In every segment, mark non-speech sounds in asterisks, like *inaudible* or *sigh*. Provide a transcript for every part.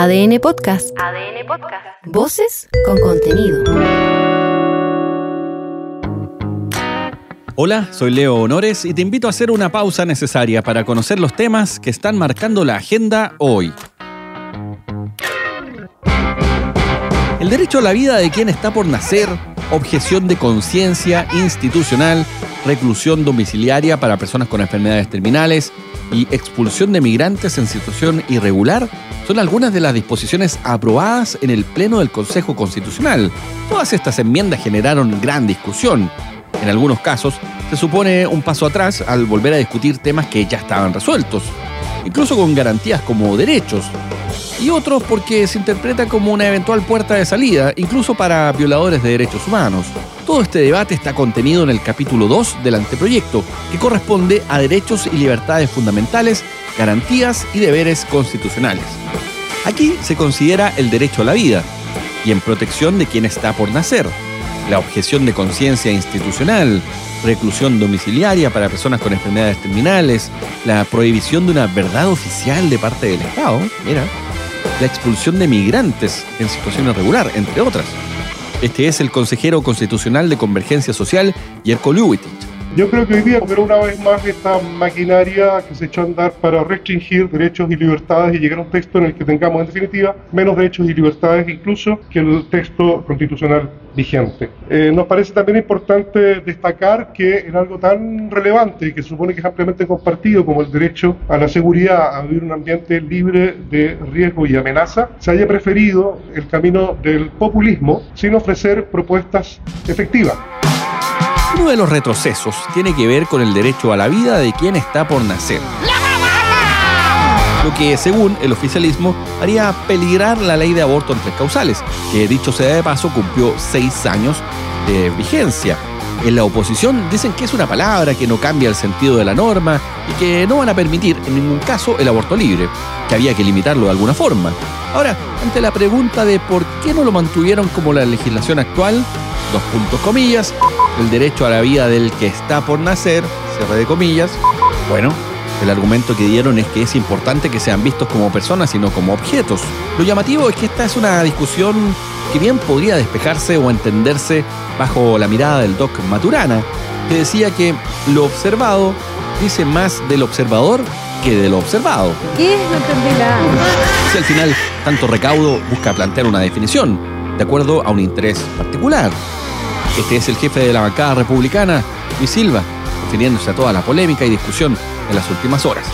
ADN Podcast. ADN Podcast. Voces con contenido. Hola, soy Leo Honores y te invito a hacer una pausa necesaria para conocer los temas que están marcando la agenda hoy. El derecho a la vida de quien está por nacer, objeción de conciencia institucional, reclusión domiciliaria para personas con enfermedades terminales y expulsión de migrantes en situación irregular son algunas de las disposiciones aprobadas en el Pleno del Consejo Constitucional. Todas estas enmiendas generaron gran discusión. En algunos casos, se supone un paso atrás al volver a discutir temas que ya estaban resueltos, incluso con garantías como derechos, y otros porque se interpreta como una eventual puerta de salida, incluso para violadores de derechos humanos. Todo este debate está contenido en el capítulo 2 del anteproyecto, que corresponde a derechos y libertades fundamentales, garantías y deberes constitucionales. Aquí se considera el derecho a la vida y en protección de quien está por nacer, la objeción de conciencia institucional, reclusión domiciliaria para personas con enfermedades terminales, la prohibición de una verdad oficial de parte del Estado, mira, la expulsión de migrantes en situación irregular, entre otras. Este es el consejero constitucional de Convergencia Social, Yerko Lewitich. Yo creo que hoy día, pero una vez más, esta maquinaria que se echó a andar para restringir derechos y libertades y llegar a un texto en el que tengamos, en definitiva, menos derechos y libertades incluso que el texto constitucional vigente. Eh, nos parece también importante destacar que en algo tan relevante y que se supone que es ampliamente compartido como el derecho a la seguridad, a vivir un ambiente libre de riesgo y amenaza, se haya preferido el camino del populismo sin ofrecer propuestas efectivas. Uno de los retrocesos tiene que ver con el derecho a la vida de quien está por nacer. Lo que, según el oficialismo, haría peligrar la ley de aborto en tres causales, que dicho sea de paso cumplió seis años de vigencia. En la oposición dicen que es una palabra que no cambia el sentido de la norma y que no van a permitir en ningún caso el aborto libre, que había que limitarlo de alguna forma. Ahora, ante la pregunta de por qué no lo mantuvieron como la legislación actual, dos puntos comillas, el derecho a la vida del que está por nacer, cierre de comillas, bueno, el argumento que dieron es que es importante que sean vistos como personas y no como objetos. Lo llamativo es que esta es una discusión que bien podría despejarse o entenderse bajo la mirada del doc Maturana, que decía que lo observado dice más del observador que de lo observado. ¿Qué? No entendí nada. Si al final tanto recaudo busca plantear una definición, de acuerdo a un interés particular. Este es el jefe de la bancada republicana, Luis Silva, refiriéndose a toda la polémica y discusión en las últimas horas.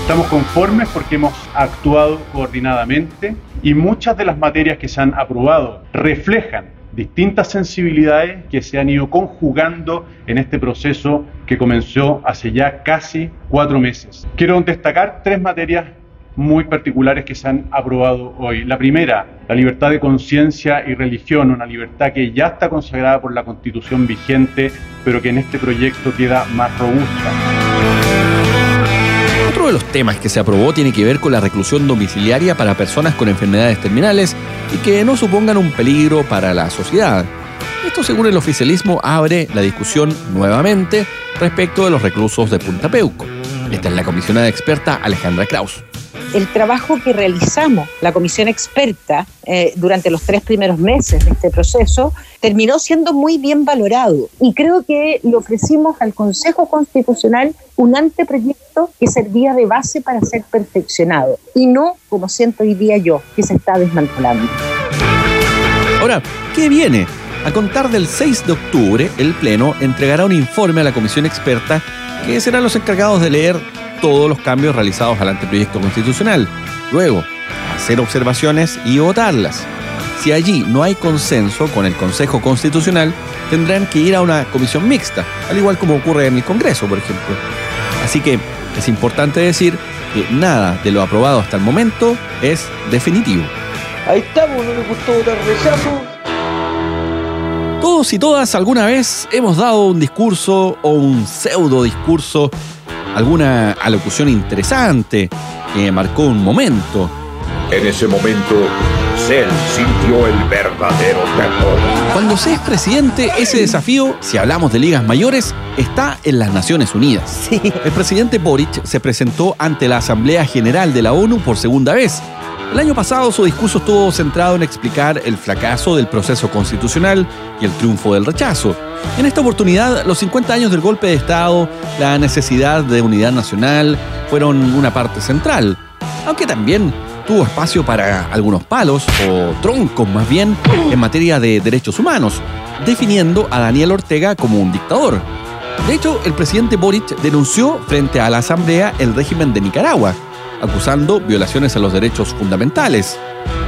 Estamos conformes porque hemos actuado coordinadamente y muchas de las materias que se han aprobado reflejan distintas sensibilidades que se han ido conjugando en este proceso que comenzó hace ya casi cuatro meses. Quiero destacar tres materias muy particulares que se han aprobado hoy. La primera, la libertad de conciencia y religión, una libertad que ya está consagrada por la constitución vigente, pero que en este proyecto queda más robusta. Otro de los temas que se aprobó tiene que ver con la reclusión domiciliaria para personas con enfermedades terminales y que no supongan un peligro para la sociedad. Esto, según el oficialismo, abre la discusión nuevamente respecto de los reclusos de Punta Peuco. Esta es la comisionada experta Alejandra Kraus el trabajo que realizamos, la comisión experta, eh, durante los tres primeros meses de este proceso, terminó siendo muy bien valorado. Y creo que le ofrecimos al Consejo Constitucional un anteproyecto que servía de base para ser perfeccionado. Y no, como siento hoy día yo, que se está desmantelando. Ahora, ¿qué viene? A contar del 6 de octubre, el Pleno entregará un informe a la comisión experta que serán los encargados de leer todos los cambios realizados al anteproyecto constitucional. Luego, hacer observaciones y votarlas. Si allí no hay consenso con el Consejo Constitucional, tendrán que ir a una comisión mixta, al igual como ocurre en el Congreso, por ejemplo. Así que es importante decir que nada de lo aprobado hasta el momento es definitivo. Ahí estamos, no le gustó votar rechazo. Todos y todas alguna vez hemos dado un discurso o un pseudo discurso alguna alocución interesante que marcó un momento. En ese momento, Cell sintió el verdadero terror. Cuando se es presidente, ese desafío, si hablamos de ligas mayores, está en las Naciones Unidas. El presidente Boric se presentó ante la Asamblea General de la ONU por segunda vez El año pasado su discurso estuvo centrado en explicar el fracaso del proceso constitucional y el triunfo del rechazo. En esta oportunidad, los 50 años del golpe de Estado, la necesidad de unidad nacional fueron una parte central, aunque también tuvo espacio para algunos palos o troncos más bien en materia de derechos humanos, definiendo a Daniel Ortega como un dictador. De hecho, el presidente Boric denunció frente a la Asamblea el régimen de Nicaragua, acusando violaciones a los derechos fundamentales.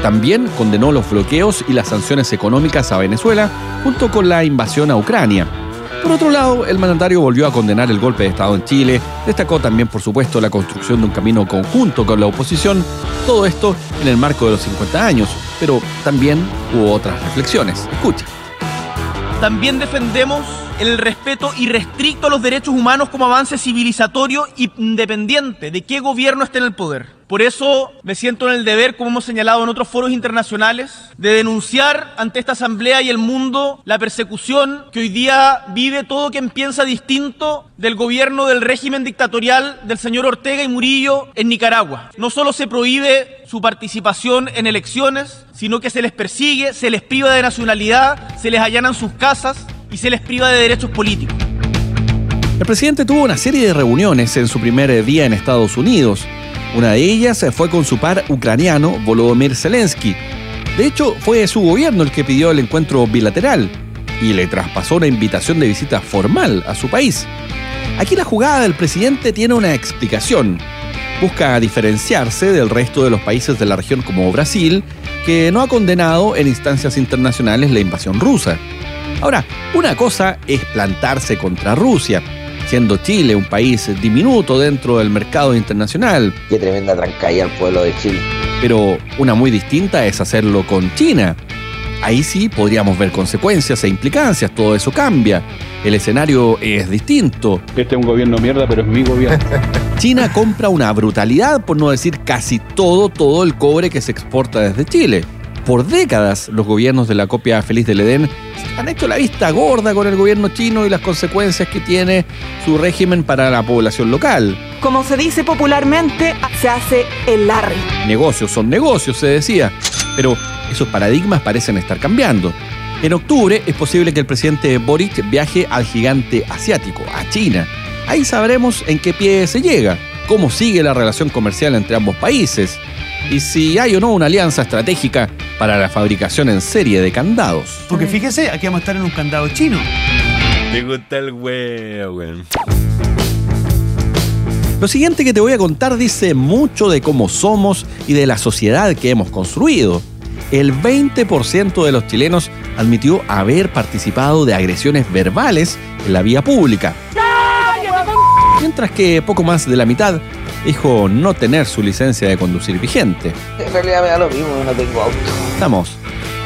También condenó los bloqueos y las sanciones económicas a Venezuela junto con la invasión a Ucrania. Por otro lado, el mandatario volvió a condenar el golpe de Estado en Chile, destacó también, por supuesto, la construcción de un camino conjunto con la oposición, todo esto en el marco de los 50 años, pero también hubo otras reflexiones. Escucha. También defendemos el respeto irrestricto a los derechos humanos como avance civilizatorio independiente de qué gobierno esté en el poder. Por eso me siento en el deber, como hemos señalado en otros foros internacionales, de denunciar ante esta Asamblea y el mundo la persecución que hoy día vive todo quien piensa distinto del gobierno del régimen dictatorial del señor Ortega y Murillo en Nicaragua. No solo se prohíbe su participación en elecciones, sino que se les persigue, se les priva de nacionalidad, se les allanan sus casas y se les priva de derechos políticos. El presidente tuvo una serie de reuniones en su primer día en Estados Unidos una de ellas fue con su par ucraniano Volodymyr Zelensky. De hecho, fue su gobierno el que pidió el encuentro bilateral y le traspasó una invitación de visita formal a su país. Aquí la jugada del presidente tiene una explicación. Busca diferenciarse del resto de los países de la región como Brasil, que no ha condenado en instancias internacionales la invasión rusa. Ahora, una cosa es plantarse contra Rusia, siendo Chile un país diminuto dentro del mercado internacional. Qué tremenda trancalla al pueblo de Chile. Pero una muy distinta es hacerlo con China. Ahí sí podríamos ver consecuencias e implicancias, todo eso cambia. El escenario es distinto. Este es un gobierno mierda, pero es mi gobierno. *laughs* China compra una brutalidad, por no decir casi todo, todo el cobre que se exporta desde Chile. Por décadas, los gobiernos de la copia feliz del Edén han hecho la vista gorda con el gobierno chino y las consecuencias que tiene su régimen para la población local. Como se dice popularmente, se hace el larry. Negocios son negocios, se decía. Pero esos paradigmas parecen estar cambiando. En octubre es posible que el presidente Boric viaje al gigante asiático, a China. Ahí sabremos en qué pie se llega, cómo sigue la relación comercial entre ambos países y si hay o no una alianza estratégica para la fabricación en serie de candados. Porque fíjese, aquí vamos a estar en un candado chino. Me gusta el huevo, Lo siguiente que te voy a contar dice mucho de cómo somos y de la sociedad que hemos construido. El 20% de los chilenos admitió haber participado de agresiones verbales en la vía pública. Mientras que poco más de la mitad dijo no tener su licencia de conducir vigente. En realidad me da lo mismo, no tengo auto. Estamos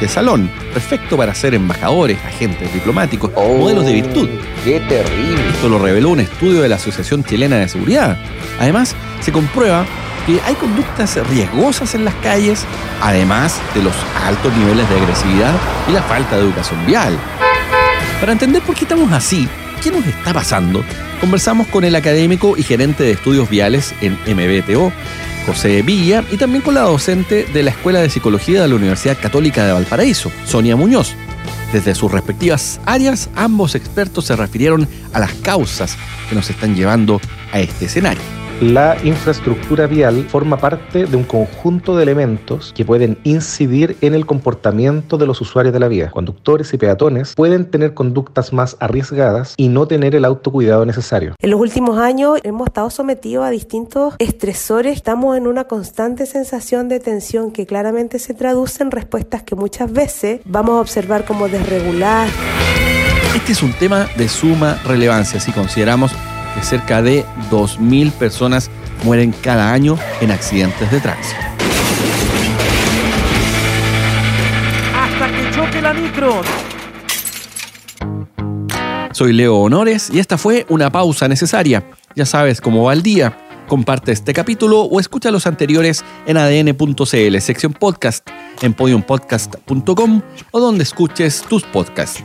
de salón, perfecto para ser embajadores, agentes diplomáticos, modelos de virtud. ¡Qué terrible! Esto lo reveló un estudio de la Asociación Chilena de Seguridad. Además, se comprueba que hay conductas riesgosas en las calles, además de los altos niveles de agresividad y la falta de educación vial. Para entender por qué estamos así, qué nos está pasando, conversamos con el académico y gerente de estudios viales en MBTO, José Villa, y también con la docente de la Escuela de Psicología de la Universidad Católica de Valparaíso, Sonia Muñoz. Desde sus respectivas áreas, ambos expertos se refirieron a las causas que nos están llevando a este escenario. La infraestructura vial forma parte de un conjunto de elementos que pueden incidir en el comportamiento de los usuarios de la vía. Conductores y peatones pueden tener conductas más arriesgadas y no tener el autocuidado necesario. En los últimos años hemos estado sometidos a distintos estresores. Estamos en una constante sensación de tensión que claramente se traduce en respuestas que muchas veces vamos a observar como desregular. Este es un tema de suma relevancia si consideramos que cerca de 2.000 personas mueren cada año en accidentes de tránsito. Hasta que choque la micro. Soy Leo Honores y esta fue una pausa necesaria. Ya sabes cómo va el día. Comparte este capítulo o escucha los anteriores en adn.cl, sección podcast, en podiumpodcast.com o donde escuches tus podcasts.